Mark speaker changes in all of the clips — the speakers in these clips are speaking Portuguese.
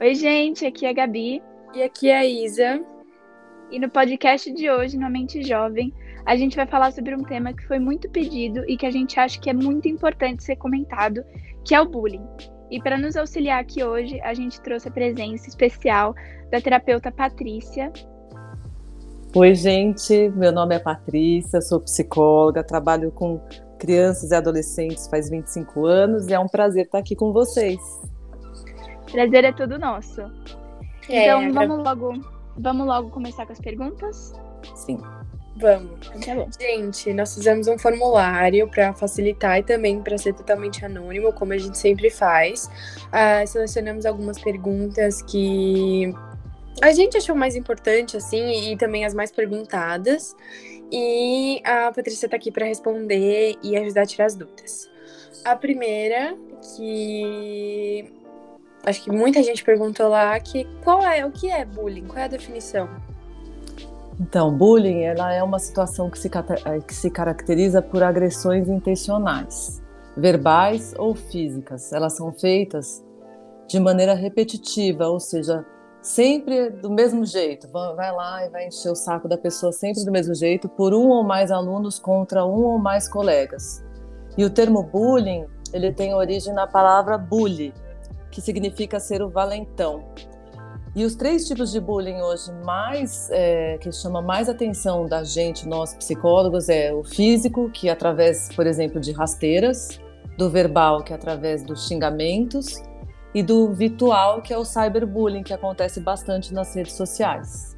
Speaker 1: Oi, gente, aqui é a Gabi.
Speaker 2: E aqui é a Isa.
Speaker 1: E no podcast de hoje, no Mente Jovem, a gente vai falar sobre um tema que foi muito pedido e que a gente acha que é muito importante ser comentado, que é o bullying. E para nos auxiliar aqui hoje, a gente trouxe a presença especial da terapeuta Patrícia.
Speaker 3: Oi, gente, meu nome é Patrícia, sou psicóloga, trabalho com crianças e adolescentes faz 25 anos e é um prazer estar aqui com vocês.
Speaker 1: Prazer é todo nosso. É, então, vamos logo, vamos logo começar com as perguntas?
Speaker 3: Sim.
Speaker 2: Vamos. Tá bom. Gente, nós fizemos um formulário para facilitar e também para ser totalmente anônimo, como a gente sempre faz. Uh, selecionamos algumas perguntas que a gente achou mais importante, assim, e também as mais perguntadas. E a Patrícia está aqui para responder e ajudar a tirar as dúvidas. A primeira, que acho que muita gente perguntou lá, que qual é o que é bullying? Qual é a definição?
Speaker 3: Então, bullying ela é uma situação que se, eh, que se caracteriza por agressões intencionais, verbais ou físicas. Elas são feitas de maneira repetitiva, ou seja, sempre do mesmo jeito. Vai lá e vai encher o saco da pessoa sempre do mesmo jeito, por um ou mais alunos contra um ou mais colegas. E o termo bullying, ele tem origem na palavra bully, que significa ser o valentão. E os três tipos de bullying hoje mais é, que chama mais atenção da gente, nós psicólogos, é o físico, que é através, por exemplo, de rasteiras, do verbal, que é através dos xingamentos, e do virtual, que é o cyberbullying, que acontece bastante nas redes sociais.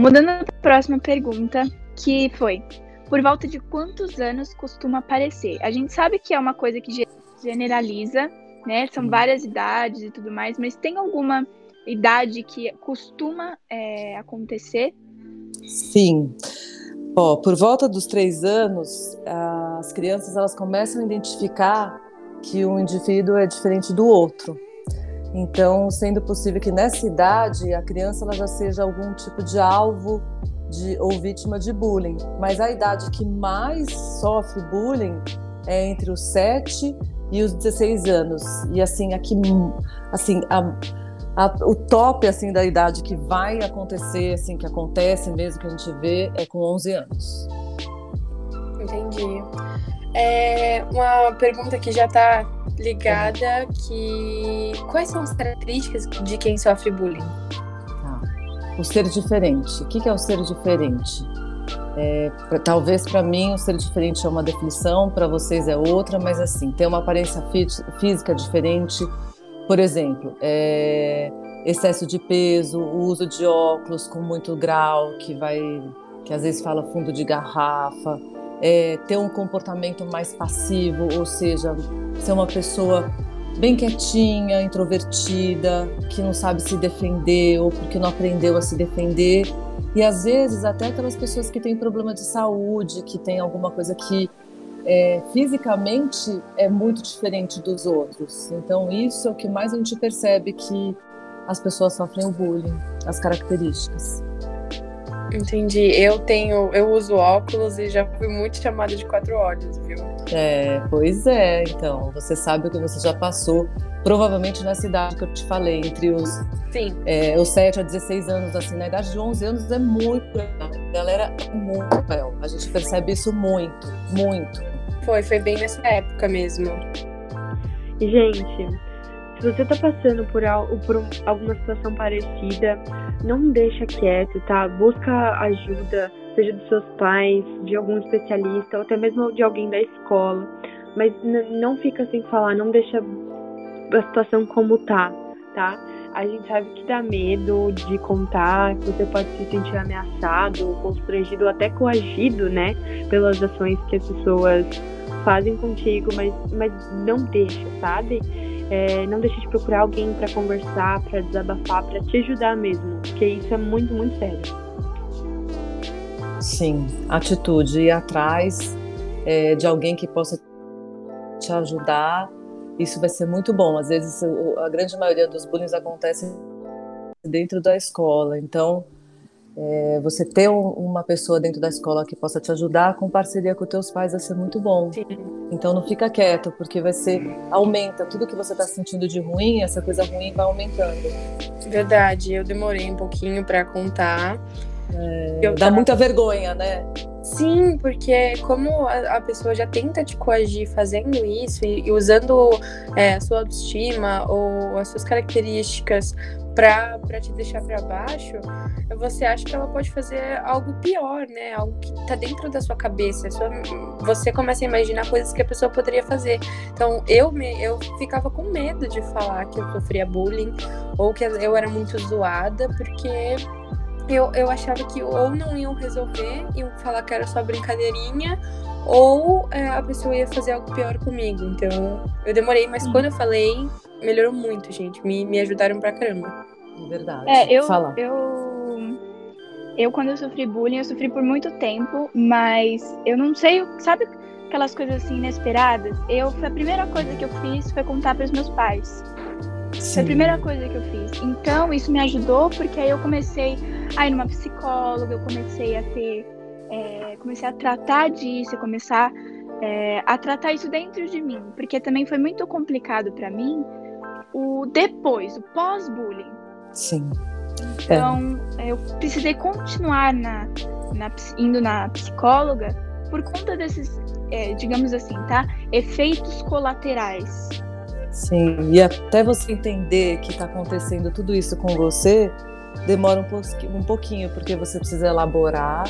Speaker 1: Mudando para a próxima pergunta, que foi: por volta de quantos anos costuma aparecer? A gente sabe que é uma coisa que generaliza, né? São várias idades e tudo mais, mas tem alguma idade que costuma é, acontecer?
Speaker 3: Sim. Ó, por volta dos três anos, as crianças elas começam a identificar que um indivíduo é diferente do outro. Então, sendo possível que nessa idade a criança ela já seja algum tipo de alvo de, ou vítima de bullying. Mas a idade que mais sofre bullying é entre os 7 e os 16 anos. E assim, aqui, assim, a, a, o top assim da idade que vai acontecer, assim, que acontece mesmo que a gente vê é com 11 anos.
Speaker 2: Entendi. É uma pergunta que já está ligada que quais são as características de quem sofre bullying?
Speaker 3: Tá. O ser diferente. O que é o ser diferente? É, talvez para mim o ser diferente é uma definição, para vocês é outra, mas assim, ter uma aparência física diferente, por exemplo, é, excesso de peso, o uso de óculos com muito grau, que vai, que às vezes fala fundo de garrafa, é, ter um comportamento mais passivo, ou seja, ser uma pessoa bem quietinha, introvertida, que não sabe se defender ou porque não aprendeu a se defender e às vezes até aquelas pessoas que têm problema de saúde, que têm alguma coisa que é, fisicamente é muito diferente dos outros. Então isso é o que mais a gente percebe que as pessoas sofrem o bullying, as características.
Speaker 2: Entendi. Eu tenho, eu uso óculos e já fui muito chamada de quatro olhos, viu?
Speaker 3: É, pois é. Então, você sabe o que você já passou, provavelmente nessa idade que eu te falei, entre os,
Speaker 2: Sim.
Speaker 3: É, os 7 a 16 anos, assim, na idade de 11 anos é muito A galera é muito cruel. A gente percebe isso muito, muito.
Speaker 2: Foi, foi bem nessa época mesmo.
Speaker 4: Gente, se você tá passando por, por alguma situação parecida, não deixa quieto, tá? Busca ajuda, seja dos seus pais, de algum especialista, ou até mesmo de alguém da escola. Mas não fica sem falar, não deixa a situação como tá, tá? A gente sabe que dá medo de contar, que você pode se sentir ameaçado, constrangido, até coagido, né? Pelas ações que as pessoas fazem contigo, mas, mas não deixa, sabe? É, não deixe de procurar alguém para conversar, para desabafar, para te ajudar mesmo, porque isso é muito, muito sério.
Speaker 3: Sim, atitude, ir atrás é, de alguém que possa te ajudar, isso vai ser muito bom. Às vezes, a grande maioria dos bullying acontece dentro da escola, então é, você ter um, uma pessoa dentro da escola que possa te ajudar com parceria com teus pais vai ser muito bom. Sim. Então não fica quieto, porque vai ser aumenta tudo que você está sentindo de ruim, essa coisa ruim vai aumentando.
Speaker 2: Verdade, eu demorei um pouquinho para contar.
Speaker 3: É, dá tava... muita vergonha, né?
Speaker 2: Sim, porque como a, a, pessoa já tenta te coagir fazendo isso e, e usando é, a sua autoestima ou as suas características para te deixar para baixo, você acha que ela pode fazer algo pior, né? Algo que tá dentro da sua cabeça. Sua, você começa a imaginar coisas que a pessoa poderia fazer. Então, eu, me, eu ficava com medo de falar que eu sofria bullying ou que eu era muito zoada, porque eu, eu achava que ou não iam resolver, iam falar que era só brincadeirinha, ou é, a pessoa ia fazer algo pior comigo. Então, eu demorei, mas quando eu falei, melhorou muito, gente. Me, me ajudaram pra caramba.
Speaker 3: Verdade.
Speaker 1: É, eu, Fala. eu. Eu, quando eu sofri bullying, eu sofri por muito tempo, mas eu não sei, sabe aquelas coisas assim inesperadas? Eu, a primeira coisa que eu fiz foi contar para os meus pais. Sim. Foi a primeira coisa que eu fiz. Então, isso me ajudou, porque aí eu comecei a ir numa psicóloga, eu comecei a ter. É, comecei a tratar disso, a começar é, a tratar isso dentro de mim, porque também foi muito complicado para mim o depois, o pós-bullying.
Speaker 3: Sim.
Speaker 1: Então, é. eu precisei continuar na, na, indo na psicóloga por conta desses, é, digamos assim, tá? Efeitos colaterais.
Speaker 3: Sim, e até você entender que está acontecendo tudo isso com você, demora um, um pouquinho, porque você precisa elaborar,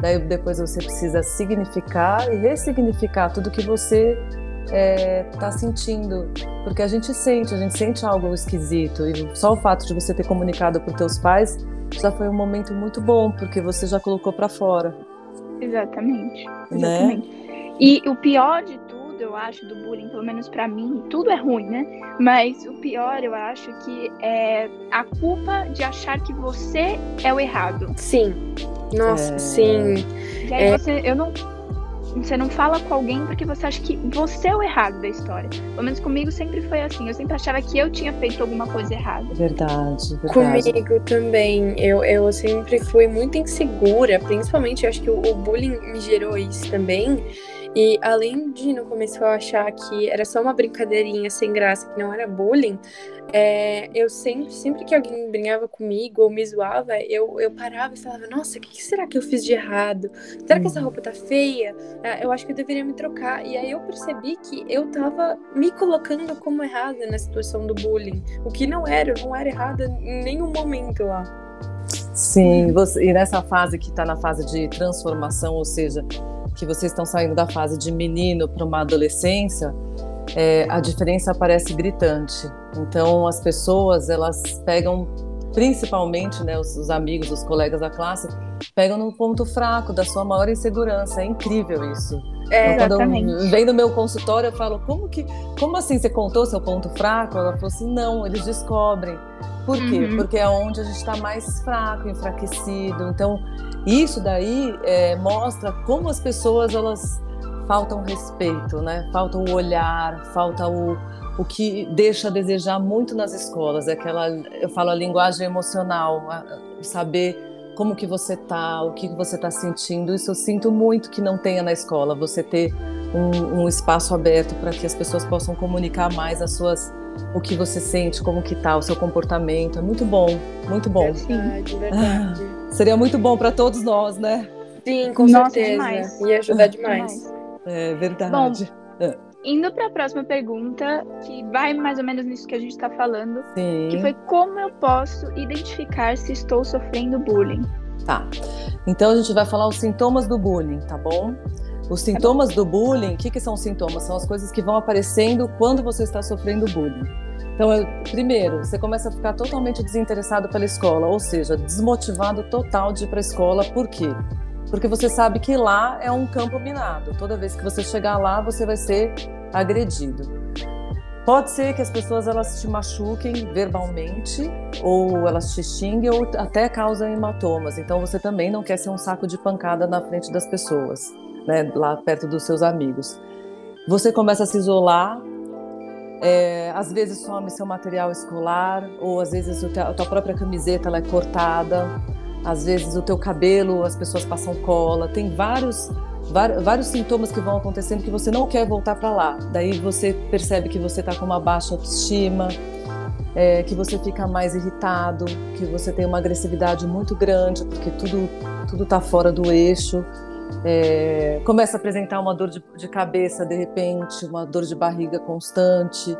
Speaker 3: daí depois você precisa significar e ressignificar tudo que você está é, tá sentindo, porque a gente sente, a gente sente algo esquisito e só o fato de você ter comunicado para os teus pais já foi um momento muito bom, porque você já colocou para fora.
Speaker 1: Exatamente. Exatamente. Né? E o pior de tudo, eu acho, do bullying, pelo menos para mim, tudo é ruim, né? Mas o pior, eu acho que é a culpa de achar que você é o errado.
Speaker 2: Sim. Nossa, é... sim.
Speaker 1: E aí é... você, eu não você não fala com alguém porque você acha que você é o errado da história. Pelo menos comigo sempre foi assim. Eu sempre achava que eu tinha feito alguma coisa errada.
Speaker 3: Verdade, verdade.
Speaker 2: Comigo também. Eu, eu sempre fui muito insegura, principalmente eu acho que o, o bullying me gerou isso também. E além de no começo eu achar que era só uma brincadeirinha sem graça, que não era bullying, é, eu sempre, sempre que alguém brincava comigo ou me zoava, eu, eu parava e falava, nossa, o que, que, será que eu fiz de errado? Será que essa uhum. roupa tá feia? É, eu acho que eu deveria me trocar. E aí eu percebi que eu tava me colocando como errada na situação do bullying. O que não era, eu não era errada em nenhum momento lá.
Speaker 3: Sim, você, e nessa fase que está na fase de transformação, ou seja, que vocês estão saindo da fase de menino para uma adolescência, é, a diferença parece gritante. Então, as pessoas elas pegam, principalmente, né, os, os amigos, os colegas da classe, pegam no ponto fraco da sua maior insegurança. É incrível isso.
Speaker 1: É, então, quando
Speaker 3: eu vem no meu consultório, eu falo, como que, como assim você contou seu ponto fraco? Ela falou assim, não, eles descobrem. Por quê? Uhum. Porque é onde a gente está mais fraco, enfraquecido. Então, isso daí é, mostra como as pessoas elas faltam respeito, né? Falta o olhar, falta o, o que deixa a desejar muito nas escolas, é aquela, eu falo a linguagem emocional, saber como que você tá, o que você está sentindo. Isso eu sinto muito que não tenha na escola. Você ter um, um espaço aberto para que as pessoas possam comunicar mais as suas o que você sente, como que tá, o seu comportamento. É muito bom, muito bom.
Speaker 2: Verdade, verdade.
Speaker 3: Ah, seria muito bom para todos nós, né?
Speaker 2: Sim, com Nossa, certeza. Demais. Ia ajudar demais.
Speaker 3: É verdade.
Speaker 1: Bom, é. Indo para a próxima pergunta, que vai mais ou menos nisso que a gente está falando,
Speaker 3: Sim.
Speaker 1: que foi como eu posso identificar se estou sofrendo bullying.
Speaker 3: Tá. Então a gente vai falar os sintomas do bullying, tá bom? Os sintomas do bullying, o que, que são sintomas? São as coisas que vão aparecendo quando você está sofrendo bullying. Então, eu, primeiro, você começa a ficar totalmente desinteressado pela escola, ou seja, desmotivado total de ir para a escola. Por quê? porque você sabe que lá é um campo minado. Toda vez que você chegar lá, você vai ser agredido. Pode ser que as pessoas elas te machuquem verbalmente, ou elas te xinguem, ou até causam hematomas. Então você também não quer ser um saco de pancada na frente das pessoas, né, lá perto dos seus amigos. Você começa a se isolar, é, às vezes some seu material escolar, ou às vezes a tua própria camiseta é cortada às vezes o teu cabelo, as pessoas passam cola, tem vários vários sintomas que vão acontecendo que você não quer voltar para lá. Daí você percebe que você está com uma baixa autoestima, é, que você fica mais irritado, que você tem uma agressividade muito grande porque tudo tudo está fora do eixo. É, começa a apresentar uma dor de, de cabeça de repente, uma dor de barriga constante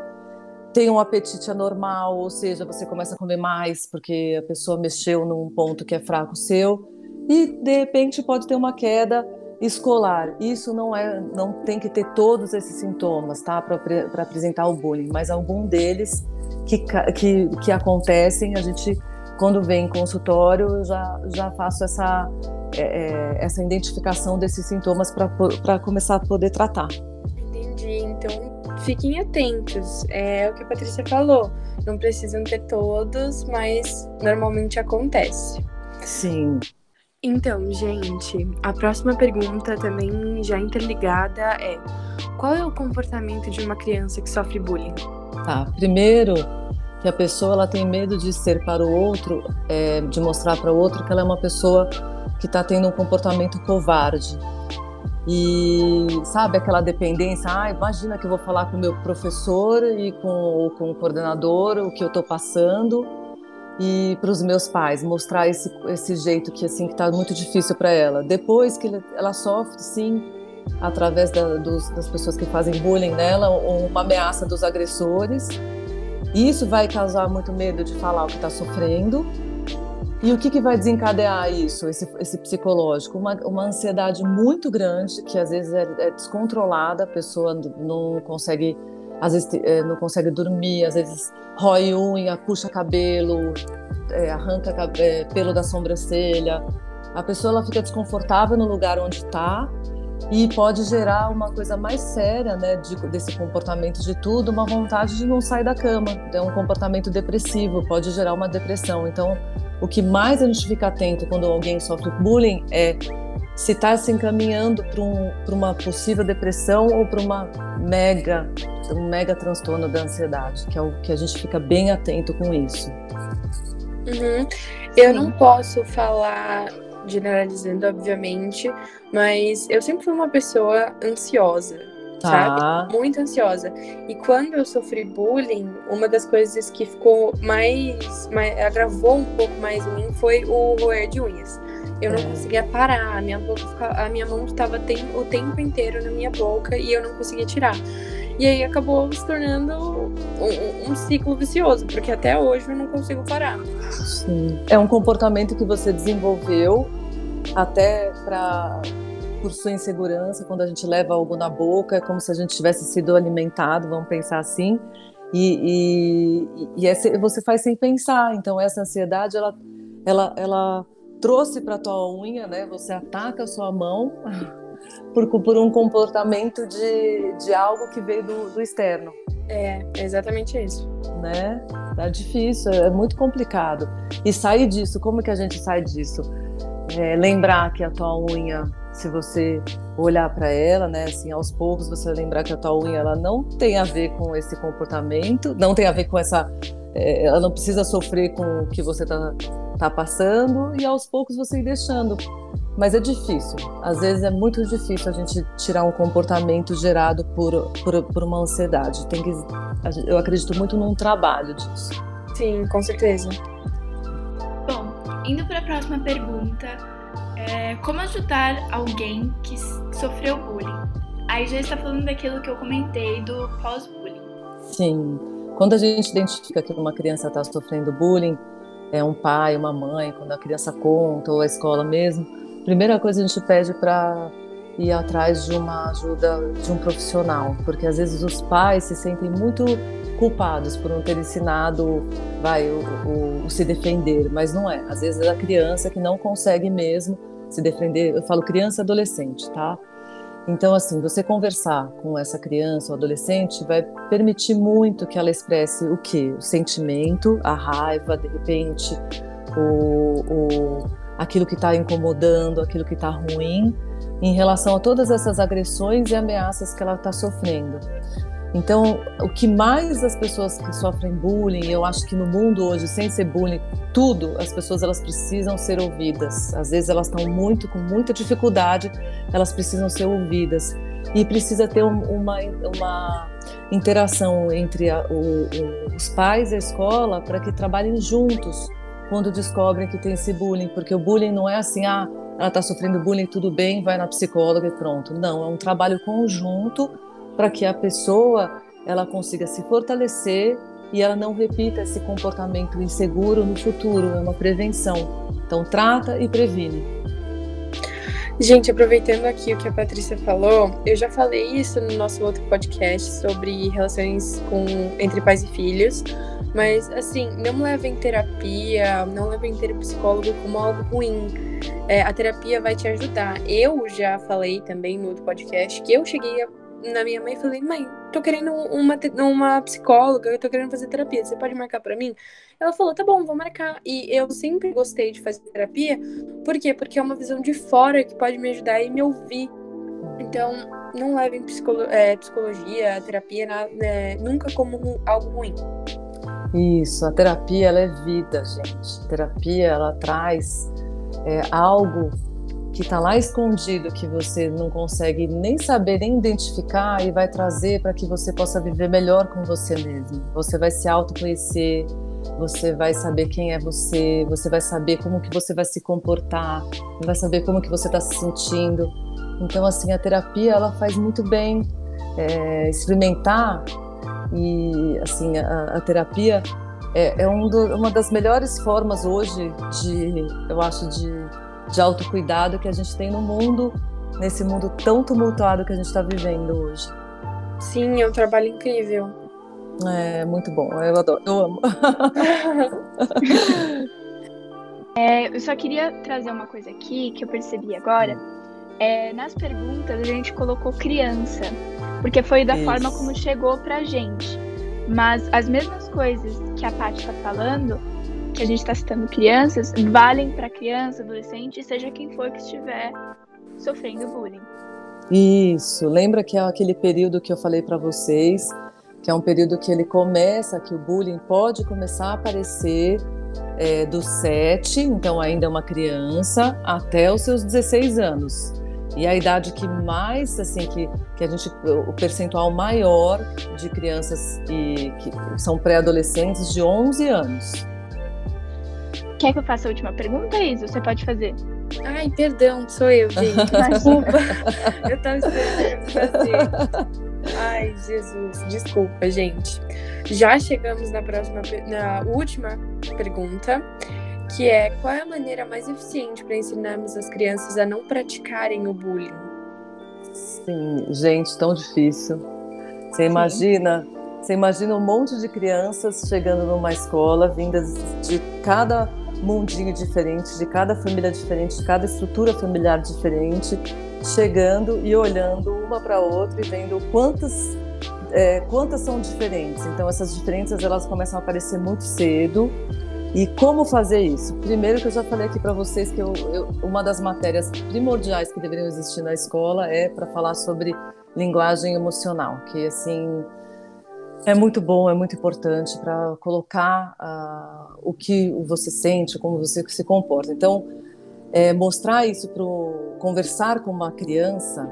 Speaker 3: tem um apetite anormal, ou seja, você começa a comer mais porque a pessoa mexeu num ponto que é fraco seu e de repente pode ter uma queda escolar. Isso não é, não tem que ter todos esses sintomas, tá, para apresentar o bullying, mas algum deles que, que, que acontecem, a gente quando vem em consultório eu já já faço essa é, é essa identificação desses sintomas para começar a poder tratar.
Speaker 2: Entendi. Então fiquem atentos. É o que a Patrícia falou. Não precisam ter todos, mas normalmente acontece.
Speaker 3: Sim.
Speaker 2: Então, gente, a próxima pergunta também já interligada é: qual é o comportamento de uma criança que sofre bullying?
Speaker 3: Tá, primeiro que a pessoa ela tem medo de ser para o outro, é, de mostrar para o outro que ela é uma pessoa que está tendo um comportamento covarde. E sabe aquela dependência? Ah, imagina que eu vou falar com o meu professor e com, com o coordenador o que eu estou passando e para os meus pais mostrar esse, esse jeito que assim que está muito difícil para ela. Depois que ela sofre, sim, através da, dos, das pessoas que fazem bullying nela, uma ameaça dos agressores. Isso vai causar muito medo de falar o que está sofrendo e o que, que vai desencadear isso, esse, esse psicológico? Uma, uma, ansiedade muito grande, que às vezes é, é descontrolada, a pessoa não consegue, às vezes é, não consegue dormir, às vezes rói unha, puxa cabelo, é, arranca é, pelo da sobrancelha. A pessoa ela fica desconfortável no lugar onde está e pode gerar uma coisa mais séria, né, de, desse comportamento de tudo, uma vontade de não sair da cama, é um comportamento depressivo, pode gerar uma depressão. Então, o que mais a gente fica atento quando alguém sofre bullying é se está se encaminhando para um, uma possível depressão ou para uma mega, um mega transtorno da ansiedade, que é o que a gente fica bem atento com isso.
Speaker 2: Uhum. Eu não posso falar generalizando, obviamente, mas eu sempre fui uma pessoa ansiosa tá. sabe? Muito ansiosa. E quando eu sofri bullying, uma das coisas que ficou mais, mais agravou um pouco mais em mim foi o roer de unhas. Eu não é. conseguia parar, a minha, boca a minha mão estava o tempo inteiro na minha boca e eu não conseguia tirar. E aí acabou se tornando um, um, ciclo vicioso, porque até hoje eu não consigo parar.
Speaker 3: Sim. É um comportamento que você desenvolveu até para por sua insegurança, quando a gente leva algo na boca, é como se a gente tivesse sido alimentado, vamos pensar assim. E, e, e essa, você faz sem pensar. Então, essa ansiedade, ela, ela, ela trouxe para tua unha, né? Você ataca a sua mão por, por um comportamento de, de algo que veio do, do externo.
Speaker 2: É, é exatamente isso.
Speaker 3: Né? Tá difícil, é muito complicado. E sair disso, como que a gente sai disso? É, lembrar que a tua unha se você olhar para ela, né, assim, aos poucos você lembrar que a tua unha ela não tem a ver com esse comportamento, não tem a ver com essa, é, ela não precisa sofrer com o que você está tá passando e aos poucos você ir deixando. Mas é difícil, às vezes é muito difícil a gente tirar um comportamento gerado por, por, por uma ansiedade. Tem que, eu acredito muito num trabalho disso.
Speaker 2: Sim, com certeza.
Speaker 1: Indo para a próxima pergunta, é, como ajudar alguém que sofreu bullying? Aí já está falando daquilo que eu comentei do pós-bullying.
Speaker 3: Sim. Quando a gente identifica que uma criança está sofrendo bullying, é um pai, uma mãe, quando a criança conta, ou a escola mesmo, primeira coisa a gente pede para ir atrás de uma ajuda de um profissional, porque às vezes os pais se sentem muito culpados por não ter ensinado vai o, o, o, se defender, mas não é. Às vezes é a criança que não consegue mesmo se defender. Eu falo criança adolescente, tá? Então, assim, você conversar com essa criança ou adolescente vai permitir muito que ela expresse o que? O sentimento, a raiva, de repente, o, o aquilo que está incomodando, aquilo que está ruim, em relação a todas essas agressões e ameaças que ela está sofrendo. Então, o que mais as pessoas que sofrem bullying, eu acho que no mundo hoje, sem ser bullying, tudo, as pessoas elas precisam ser ouvidas. Às vezes elas estão muito com muita dificuldade, elas precisam ser ouvidas e precisa ter uma, uma interação entre a, o, o, os pais e a escola para que trabalhem juntos quando descobrem que tem esse bullying, porque o bullying não é assim, ah, ela está sofrendo bullying, tudo bem, vai na psicóloga e pronto. Não, é um trabalho conjunto para que a pessoa ela consiga se fortalecer e ela não repita esse comportamento inseguro no futuro, é uma prevenção. Então trata e previne.
Speaker 2: Gente, aproveitando aqui o que a Patrícia falou, eu já falei isso no nosso outro podcast sobre relações com entre pais e filhos, mas assim, não levem terapia, não levem ter psicólogo como algo ruim. É, a terapia vai te ajudar. Eu já falei também no outro podcast que eu cheguei a na minha mãe e falei, mãe, tô querendo uma, uma psicóloga, eu tô querendo fazer terapia, você pode marcar para mim? Ela falou, tá bom, vou marcar. E eu sempre gostei de fazer terapia, por quê? Porque é uma visão de fora que pode me ajudar e me ouvir. Então, não levem psicolo é, psicologia, terapia, nada, é, nunca como algo ruim.
Speaker 3: Isso, a terapia ela é vida, gente. A terapia ela traz é, algo que está lá escondido, que você não consegue nem saber, nem identificar e vai trazer para que você possa viver melhor com você mesmo. Você vai se autoconhecer, você vai saber quem é você, você vai saber como que você vai se comportar, vai saber como que você está se sentindo. Então, assim, a terapia ela faz muito bem é, experimentar e, assim, a, a terapia é, é um do, uma das melhores formas hoje de, eu acho, de de autocuidado que a gente tem no mundo, nesse mundo tão tumultuado que a gente está vivendo hoje.
Speaker 2: Sim, é um trabalho incrível.
Speaker 3: É muito bom, eu adoro, eu amo.
Speaker 1: é, eu só queria trazer uma coisa aqui que eu percebi agora. É, nas perguntas a gente colocou criança, porque foi da Isso. forma como chegou pra gente. Mas as mesmas coisas que a Paty está falando, que a gente está citando crianças, valem para criança, adolescente, seja quem for que estiver sofrendo bullying.
Speaker 3: Isso, lembra que é aquele período que eu falei para vocês, que é um período que ele começa, que o bullying pode começar a aparecer é, dos 7, então ainda é uma criança, até os seus 16 anos. E a idade que mais, assim, que, que a gente, o percentual maior de crianças e, que são pré-adolescentes de 11 anos.
Speaker 1: Quer que eu faça a última pergunta, Isa? Você pode fazer.
Speaker 2: Ai, perdão, sou eu, gente. Desculpa. eu tava esperando fazer. Ai, Jesus, desculpa, gente. Já chegamos na próxima, na última pergunta, que é qual é a maneira mais eficiente para ensinarmos as crianças a não praticarem o bullying?
Speaker 3: Sim, gente, tão difícil. Você imagina, você imagina um monte de crianças chegando numa escola, vindas de cada mundinho diferente, de cada família diferente, de cada estrutura familiar diferente, chegando e olhando uma para outra e vendo quantas é, quantas são diferentes. Então essas diferenças elas começam a aparecer muito cedo. E como fazer isso? Primeiro que eu já falei aqui para vocês que eu, eu, uma das matérias primordiais que deveriam existir na escola é para falar sobre linguagem emocional, que assim é muito bom, é muito importante para colocar uh, o que você sente, como você se comporta. Então, é, mostrar isso para conversar com uma criança,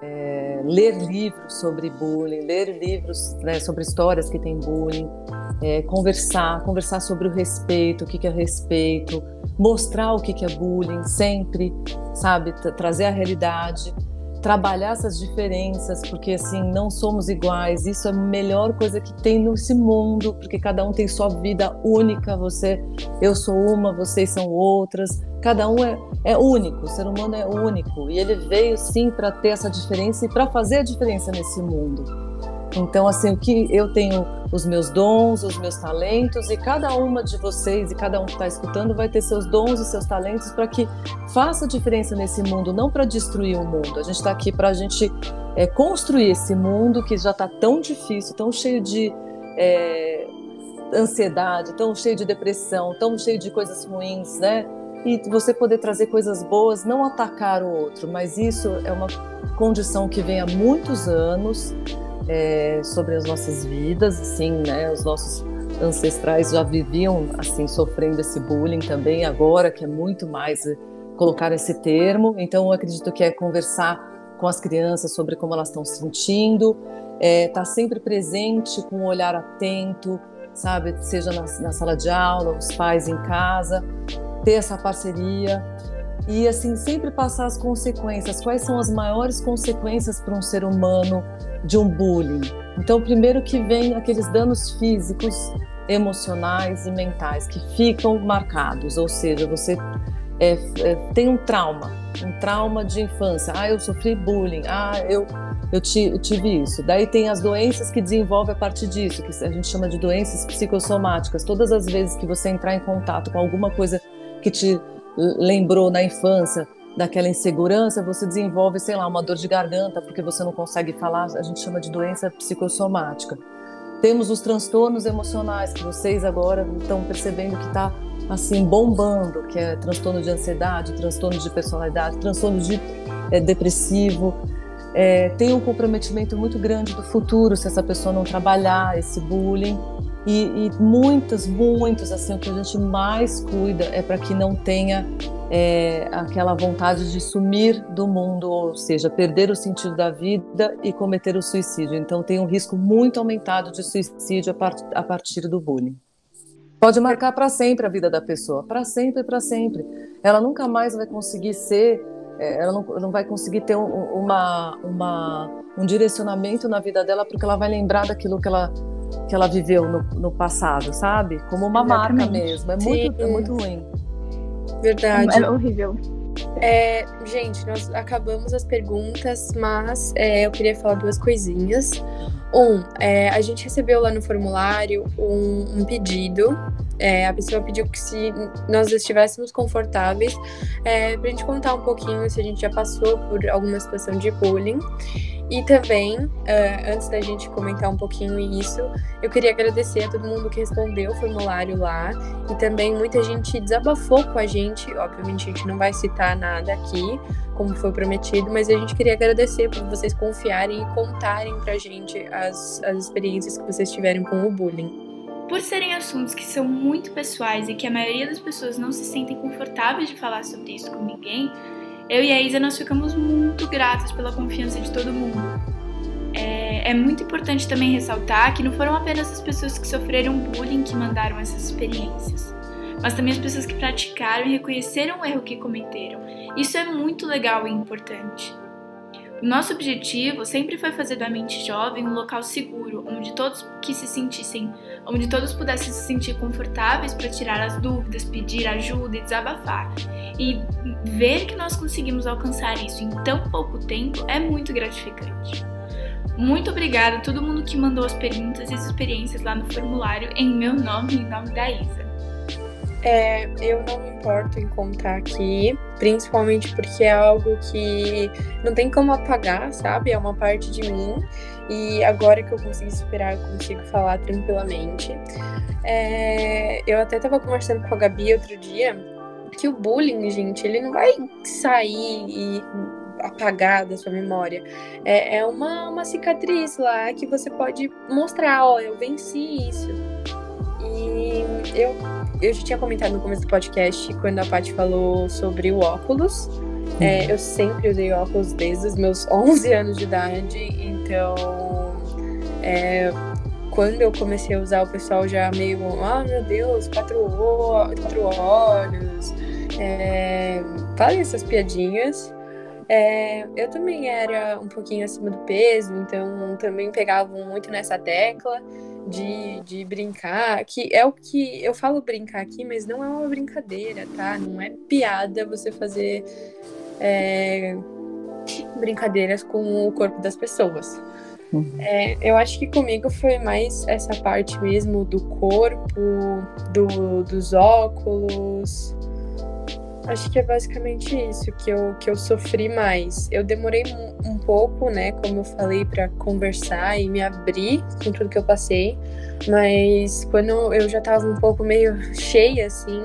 Speaker 3: é, ler livros sobre bullying, ler livros né, sobre histórias que tem bullying, é, conversar, conversar sobre o respeito, o que, que é respeito, mostrar o que, que é bullying, sempre, sabe, trazer a realidade trabalhar essas diferenças, porque assim, não somos iguais. Isso é a melhor coisa que tem nesse mundo, porque cada um tem sua vida única. Você, eu sou uma, vocês são outras. Cada um é, é único, o ser humano é único. E ele veio sim para ter essa diferença e para fazer a diferença nesse mundo. Então, assim, o que eu tenho os meus dons, os meus talentos, e cada uma de vocês e cada um que está escutando vai ter seus dons e seus talentos para que faça diferença nesse mundo, não para destruir o mundo. A gente está aqui para a gente é, construir esse mundo que já está tão difícil, tão cheio de é, ansiedade, tão cheio de depressão, tão cheio de coisas ruins, né? E você poder trazer coisas boas, não atacar o outro, mas isso é uma condição que vem há muitos anos é, sobre as nossas vidas, assim, né? Os nossos ancestrais já viviam assim sofrendo esse bullying também agora que é muito mais eh, colocar esse termo então eu acredito que é conversar com as crianças sobre como elas estão se sentindo estar é, tá sempre presente com um olhar atento sabe seja na, na sala de aula os pais em casa ter essa parceria e assim sempre passar as consequências. Quais são as maiores consequências para um ser humano de um bullying? Então, primeiro que vem aqueles danos físicos, emocionais e mentais que ficam marcados, ou seja, você é, é, tem um trauma, um trauma de infância. Ah, eu sofri bullying. Ah, eu eu, tive isso. Daí tem as doenças que desenvolve a partir disso, que a gente chama de doenças psicossomáticas. Todas as vezes que você entrar em contato com alguma coisa que te lembrou na infância daquela insegurança, você desenvolve, sei lá, uma dor de garganta porque você não consegue falar, a gente chama de doença psicossomática. Temos os transtornos emocionais que vocês agora estão percebendo que está assim bombando, que é transtorno de ansiedade, transtorno de personalidade, transtorno de é, depressivo. É, tem um comprometimento muito grande do futuro se essa pessoa não trabalhar esse bullying. E, e muitas, muitos, assim, o que a gente mais cuida é para que não tenha é, aquela vontade de sumir do mundo, ou seja, perder o sentido da vida e cometer o suicídio. Então, tem um risco muito aumentado de suicídio a, part a partir do bullying. Pode marcar para sempre a vida da pessoa, para sempre, para sempre. Ela nunca mais vai conseguir ser, é, ela não, não vai conseguir ter um, uma, uma, um direcionamento na vida dela, porque ela vai lembrar daquilo que ela que ela viveu no, no passado, sabe? Como uma Exatamente. marca mesmo. É muito, é muito ruim.
Speaker 2: Verdade.
Speaker 1: É horrível.
Speaker 2: É, gente, nós acabamos as perguntas, mas é, eu queria falar duas coisinhas. Um, é, a gente recebeu lá no formulário um, um pedido. É, a pessoa pediu que se nós estivéssemos confortáveis, é, para a gente contar um pouquinho se a gente já passou por alguma situação de bullying. E também, uh, antes da gente comentar um pouquinho isso, eu queria agradecer a todo mundo que respondeu o formulário lá. E também muita gente desabafou com a gente. Obviamente, a gente não vai citar nada aqui, como foi prometido, mas a gente queria agradecer por vocês confiarem e contarem pra gente as, as experiências que vocês tiveram com o bullying.
Speaker 1: Por serem assuntos que são muito pessoais e que a maioria das pessoas não se sentem confortáveis de falar sobre isso com ninguém, eu e a Isa nós ficamos muito gratas pela confiança de todo mundo. É, é, muito importante também ressaltar que não foram apenas as pessoas que sofreram bullying que mandaram essas experiências, mas também as pessoas que praticaram e reconheceram o erro que cometeram. Isso é muito legal e importante. Nosso objetivo sempre foi fazer da mente jovem um local seguro, onde todos que se sentissem, onde todos pudessem se sentir confortáveis para tirar as dúvidas, pedir ajuda e desabafar. E ver que nós conseguimos alcançar isso em tão pouco tempo é muito gratificante. Muito obrigada a todo mundo que mandou as perguntas e as experiências lá no formulário em meu nome e em nome da Isa.
Speaker 2: É, eu não me importo em contar aqui, principalmente porque é algo que não tem como apagar, sabe? É uma parte de mim e agora que eu consegui superar, eu consigo falar tranquilamente. É, eu até tava conversando com a Gabi outro dia que o bullying, gente, ele não vai sair e apagar da sua memória. É, é uma, uma cicatriz lá que você pode mostrar, ó, eu venci isso. E eu eu já tinha comentado no começo do podcast quando a Paty falou sobre o óculos. É, uhum. eu sempre usei óculos desde os meus 11 anos de idade, então é, quando eu comecei a usar, o pessoal já meio, ah, meu Deus, quatro, quatro olhos, é, essas piadinhas. É, eu também era um pouquinho acima do peso, então também pegavam muito nessa tecla de, de brincar, que é o que eu falo brincar aqui, mas não é uma brincadeira, tá? Não é piada você fazer é, brincadeiras com o corpo das pessoas. Uhum. É, eu acho que comigo foi mais essa parte mesmo do corpo, do, dos óculos, Acho que é basicamente isso que eu, que eu sofri mais. Eu demorei um, um pouco, né, como eu falei, para conversar e me abrir com tudo que eu passei, mas quando eu já tava um pouco meio cheia, assim,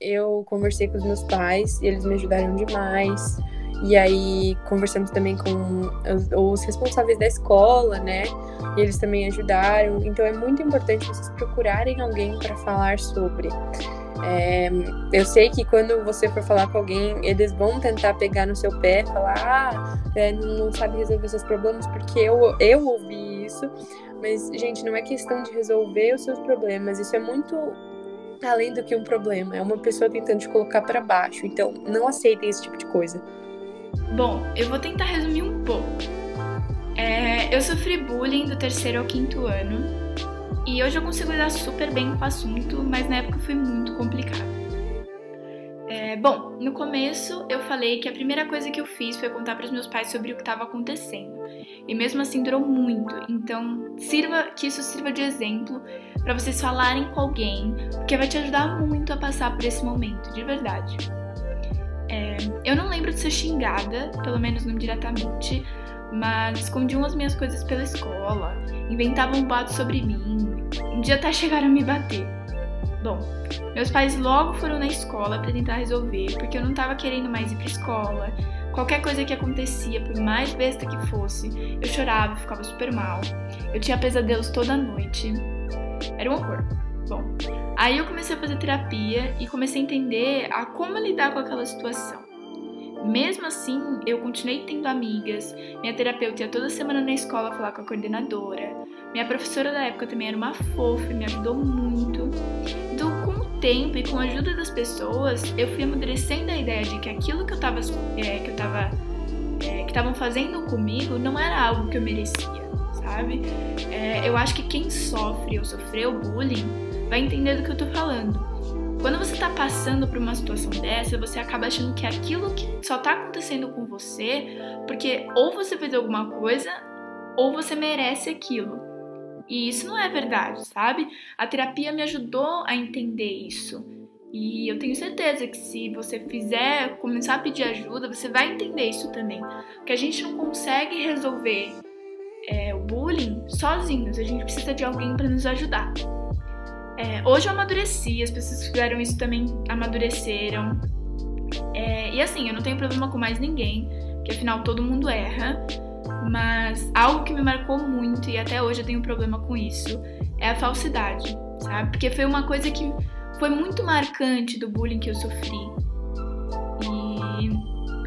Speaker 2: eu conversei com os meus pais e eles me ajudaram demais. E aí conversamos também com os, os responsáveis da escola, né? E eles também ajudaram. Então é muito importante vocês procurarem alguém para falar sobre. É, eu sei que quando você for falar com alguém, eles vão tentar pegar no seu pé, falar, ah, é, não sabe resolver seus problemas, porque eu, eu ouvi isso. Mas, gente, não é questão de resolver os seus problemas, isso é muito além do que um problema, é uma pessoa tentando te colocar para baixo. Então, não aceitem esse tipo de coisa.
Speaker 1: Bom, eu vou tentar resumir um pouco. É, eu sofri bullying do terceiro ao quinto ano e hoje eu consigo lidar super bem com o assunto, mas na época foi muito complicado. É, bom, no começo eu falei que a primeira coisa que eu fiz foi contar para os meus pais sobre o que estava acontecendo. E mesmo assim durou muito, então sirva que isso sirva de exemplo para vocês falarem com alguém, porque vai te ajudar muito a passar por esse momento, de verdade. É, eu não lembro de ser xingada, pelo menos não diretamente, mas escondiam as minhas coisas pela escola, inventavam um boato sobre mim, um dia até chegaram a me bater. Bom, meus pais logo foram na escola para tentar resolver, porque eu não estava querendo mais ir para escola. Qualquer coisa que acontecia, por mais besta que fosse, eu chorava, ficava super mal. Eu tinha pesadelos toda noite. Era um horror. Bom, aí eu comecei a fazer terapia e comecei a entender a como lidar com aquela situação. Mesmo assim, eu continuei tendo amigas, minha terapeuta ia toda semana na escola falar com a coordenadora, minha professora da época também era uma fofa e me ajudou muito. Então, com o tempo e com a ajuda das pessoas, eu fui amadurecendo a ideia de que aquilo que eu tava, é, que eu tava, é, que estavam fazendo comigo não era algo que eu merecia, sabe? É, eu acho que quem sofre ou sofreu bullying vai entender do que eu tô falando. Quando você tá passando por uma situação dessa, você acaba achando que aquilo que só tá acontecendo com você, porque ou você fez alguma coisa, ou você merece aquilo. E isso não é verdade, sabe? A terapia me ajudou a entender isso. E eu tenho certeza que se você fizer, começar a pedir ajuda, você vai entender isso também. Porque a gente não consegue resolver é, o bullying sozinhos, a gente precisa de alguém para nos ajudar. É, hoje eu amadureci, as pessoas que fizeram isso também amadureceram. É, e assim, eu não tenho problema com mais ninguém, porque afinal todo mundo erra. Mas algo que me marcou muito, e até hoje eu tenho problema com isso, é a falsidade, sabe? Porque foi uma coisa que foi muito marcante do bullying que eu sofri. E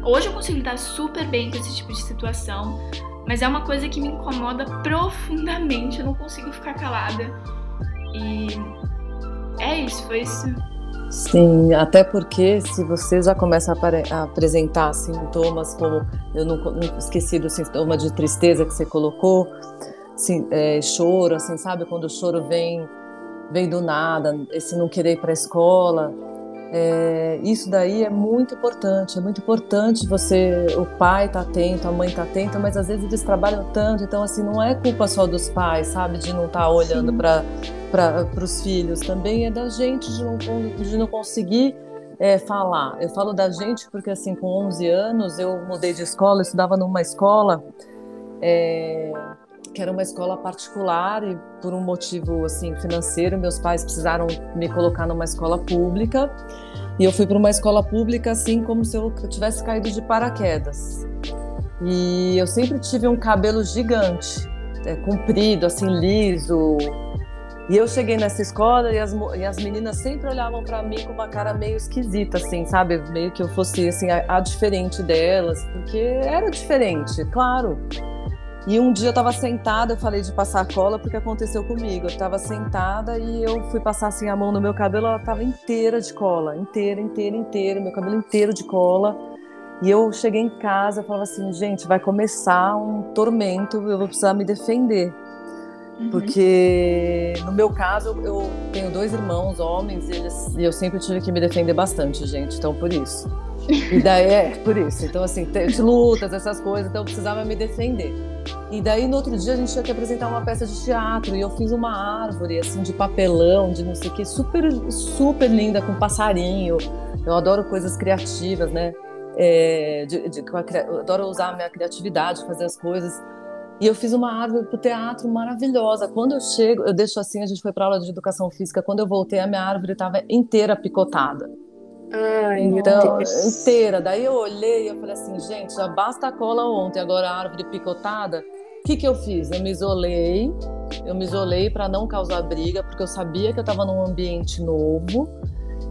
Speaker 1: hoje eu consigo lidar super bem com esse tipo de situação, mas é uma coisa que me incomoda profundamente, eu não consigo ficar calada. E é isso, foi isso.
Speaker 3: Sim, até porque se você já começa a, apresentar sintomas como eu não, não, esqueci do sintoma de tristeza que você colocou, é, choro, assim, sabe quando o choro vem vem do nada, esse não querer ir para a escola, é, isso daí é muito importante, é muito importante você, o pai tá atento, a mãe tá atenta, mas às vezes eles trabalham tanto, então assim, não é culpa só dos pais, sabe, de não estar tá olhando para os filhos, também é da gente de não, de não conseguir é, falar. Eu falo da gente porque assim, com 11 anos eu mudei de escola, eu estudava numa escola é, que era uma escola particular e por um motivo assim financeiro, meus pais precisaram me colocar numa escola pública. E eu fui para uma escola pública assim como se eu tivesse caído de paraquedas. E eu sempre tive um cabelo gigante, é, comprido, assim liso. E eu cheguei nessa escola e as, e as meninas sempre olhavam para mim com uma cara meio esquisita, assim, sabe? Meio que eu fosse assim a, a diferente delas, porque era diferente, claro. E um dia eu estava sentada, eu falei de passar cola porque aconteceu comigo. Eu estava sentada e eu fui passar assim a mão no meu cabelo, ela estava inteira de cola, inteira, inteira, inteira, meu cabelo inteiro de cola. E eu cheguei em casa, eu falava assim, gente, vai começar um tormento, eu vou precisar me defender. Uhum. Porque no meu caso eu tenho dois irmãos homens e, eles, e eu sempre tive que me defender bastante, gente. Então por isso. E daí é por isso. Então assim, lutas, essas coisas, então eu precisava me defender. E daí no outro dia a gente tinha que apresentar uma peça de teatro e eu fiz uma árvore assim de papelão, de não sei o que, super super linda com passarinho. Eu adoro coisas criativas, né? É, de, de, eu adoro usar a minha criatividade, fazer as coisas. E eu fiz uma árvore para o teatro maravilhosa. Quando eu chego, eu deixo assim, a gente foi para aula de educação física. Quando eu voltei, a minha árvore estava inteira picotada.
Speaker 2: Ai,
Speaker 3: então, inteira. Daí eu olhei e falei assim, gente, já basta a cola ontem, agora a árvore picotada. O que, que eu fiz? Eu me isolei, eu me isolei para não causar briga, porque eu sabia que eu estava num ambiente novo.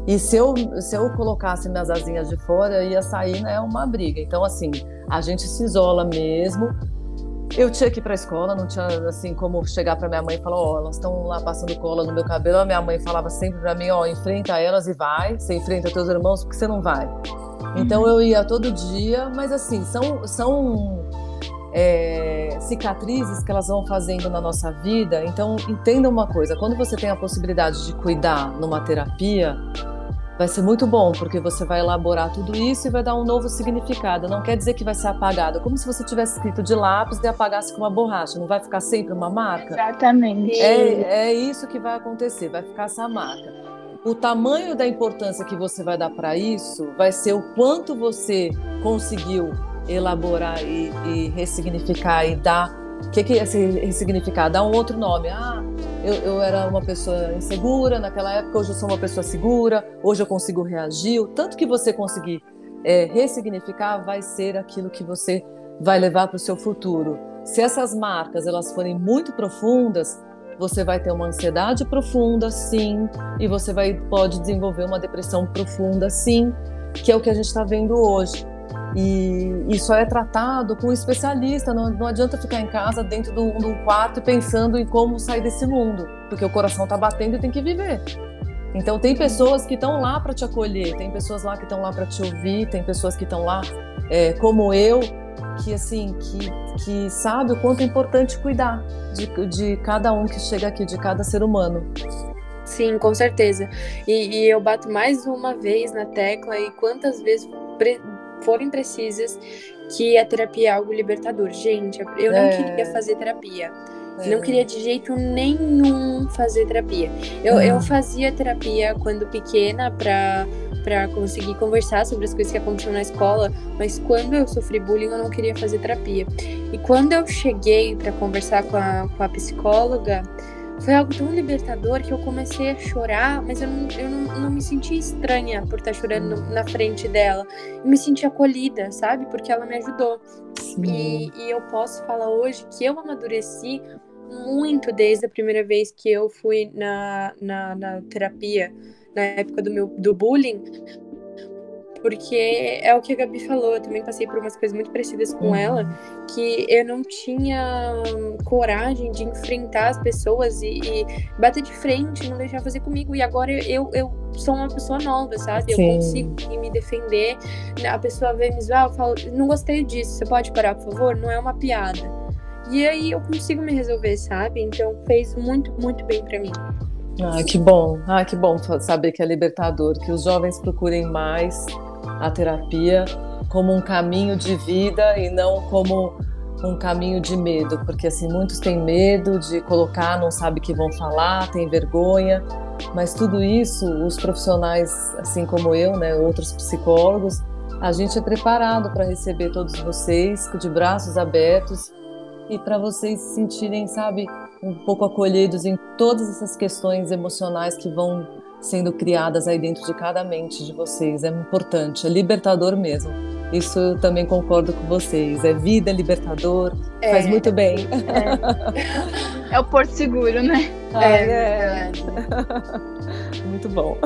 Speaker 3: E se eu, se eu colocasse minhas asinhas de fora, ia sair né, uma briga. Então, assim, a gente se isola mesmo. Eu tinha que ir para a escola, não tinha assim como chegar para minha mãe e falar: Ó, oh, elas estão lá passando cola no meu cabelo. A minha mãe falava sempre para mim: Ó, oh, enfrenta elas e vai. Você enfrenta teus irmãos, porque você não vai. Então uhum. eu ia todo dia, mas assim, são, são é, cicatrizes que elas vão fazendo na nossa vida. Então, entenda uma coisa: quando você tem a possibilidade de cuidar numa terapia, vai ser muito bom, porque você vai elaborar tudo isso e vai dar um novo significado. Não quer dizer que vai ser apagado, como se você tivesse escrito de lápis e apagasse com uma borracha, não vai ficar sempre uma marca?
Speaker 1: Exatamente.
Speaker 3: É, é isso que vai acontecer, vai ficar essa marca. O tamanho da importância que você vai dar para isso vai ser o quanto você conseguiu elaborar e, e ressignificar e dar. O que, que é esse ressignificar? Dar um outro nome. Ah, eu, eu, era uma pessoa insegura naquela época, hoje eu sou uma pessoa segura, hoje eu consigo reagir. O tanto que você conseguir é, ressignificar vai ser aquilo que você vai levar para o seu futuro. Se essas marcas elas forem muito profundas, você vai ter uma ansiedade profunda, sim, e você vai pode desenvolver uma depressão profunda, sim, que é o que a gente está vendo hoje. E, e só é tratado com um especialista. Não, não adianta ficar em casa dentro de um quarto pensando em como sair desse mundo, porque o coração está batendo e tem que viver. Então tem pessoas que estão lá para te acolher, tem pessoas lá que estão lá para te ouvir, tem pessoas que estão lá é, como eu, que assim que, que sabe o quanto é importante cuidar de, de cada um que chega aqui, de cada ser humano.
Speaker 2: Sim, com certeza. E, e eu bato mais uma vez na tecla e quantas vezes forem precisas que a terapia é algo libertador. Gente, eu não é. queria fazer terapia. É. Não queria de jeito nenhum fazer terapia. Eu, eu fazia terapia quando pequena para para conseguir conversar sobre as coisas que aconteciam na escola, mas quando eu sofri bullying eu não queria fazer terapia. E quando eu cheguei para conversar com a, com a psicóloga, foi algo tão libertador que eu comecei a chorar, mas eu não, eu não, não me senti estranha por estar chorando na frente dela. Eu me senti acolhida, sabe? Porque ela me ajudou. E, e eu posso falar hoje que eu amadureci muito desde a primeira vez que eu fui na, na, na terapia, na época do meu do bullying, porque é o que a Gabi falou, eu também passei por umas coisas muito parecidas com uhum. ela, que eu não tinha coragem de enfrentar as pessoas e, e, bater de frente, não deixar fazer comigo. E agora eu, eu sou uma pessoa nova, sabe? Sim. Eu consigo me defender. A pessoa vem me zoar, eu falo, não gostei disso, você pode parar, por favor? Não é uma piada. E aí eu consigo me resolver, sabe? Então fez muito, muito bem para mim.
Speaker 3: Ah, que bom. Ah, que bom saber que é libertador, que os jovens procurem mais a terapia como um caminho de vida e não como um caminho de medo, porque assim muitos têm medo de colocar, não sabe que vão falar, tem vergonha, mas tudo isso os profissionais, assim como eu, né, outros psicólogos, a gente é preparado para receber todos vocês de braços abertos e para vocês se sentirem, sabe, um pouco acolhidos em todas essas questões emocionais que vão sendo criadas aí dentro de cada mente de vocês. É importante, é libertador mesmo. Isso eu também concordo com vocês. É vida, é libertador, é, faz muito bem.
Speaker 1: É, é o porto seguro, né?
Speaker 3: Ah, é, é. muito bom.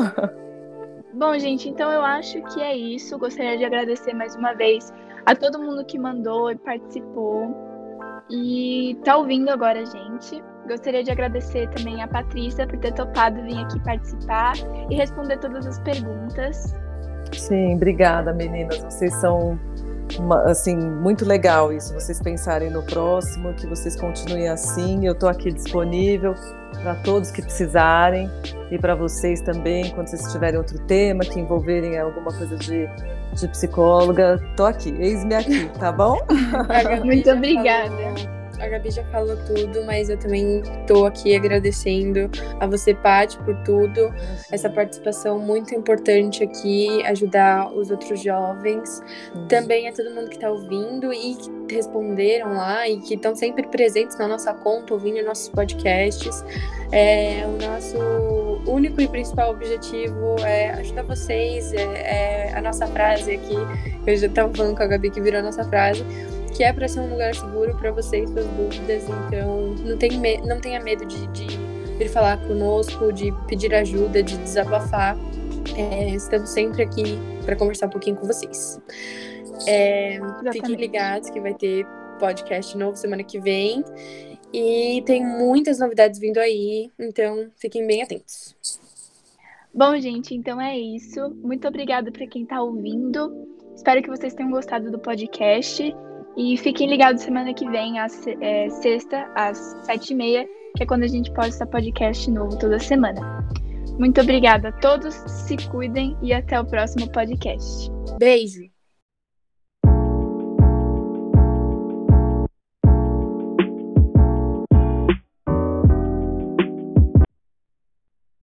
Speaker 1: Bom, gente, então eu acho que é isso. Gostaria de agradecer mais uma vez a todo mundo que mandou e participou e tá ouvindo agora, gente. Gostaria de agradecer também a Patrícia por ter topado vir aqui participar e responder todas as perguntas.
Speaker 3: Sim, obrigada, meninas. Vocês são uma, assim muito legal isso. Vocês pensarem no próximo, que vocês continuem assim. Eu estou aqui disponível para todos que precisarem e para vocês também, quando vocês tiverem outro tema que envolverem alguma coisa de, de psicóloga, estou aqui. Eis-me aqui, tá bom?
Speaker 1: muito obrigada.
Speaker 2: A Gabi já falou tudo, mas eu também estou aqui agradecendo a você, Paty, por tudo. Essa participação muito importante aqui, ajudar os outros jovens. Também a todo mundo que está ouvindo e que responderam lá e que estão sempre presentes na nossa conta, ouvindo nossos podcasts. É, o nosso único e principal objetivo é ajudar vocês. É, é a nossa frase aqui, eu já estava falando com a Gabi que virou a nossa frase que é para ser um lugar seguro para você e suas dúvidas. Então, não, tem me não tenha medo de, de vir falar conosco, de pedir ajuda, de desabafar. É, estamos sempre aqui para conversar um pouquinho com vocês. É, fiquem ligados que vai ter podcast novo semana que vem. E tem muitas novidades vindo aí, então fiquem bem atentos.
Speaker 1: Bom, gente, então é isso. Muito obrigada para quem está ouvindo. Espero que vocês tenham gostado do podcast. E fiquem ligados semana que vem, às, é, sexta, às sete e meia, que é quando a gente posta podcast novo toda semana. Muito obrigada a todos, se cuidem e até o próximo podcast.
Speaker 2: Beijo!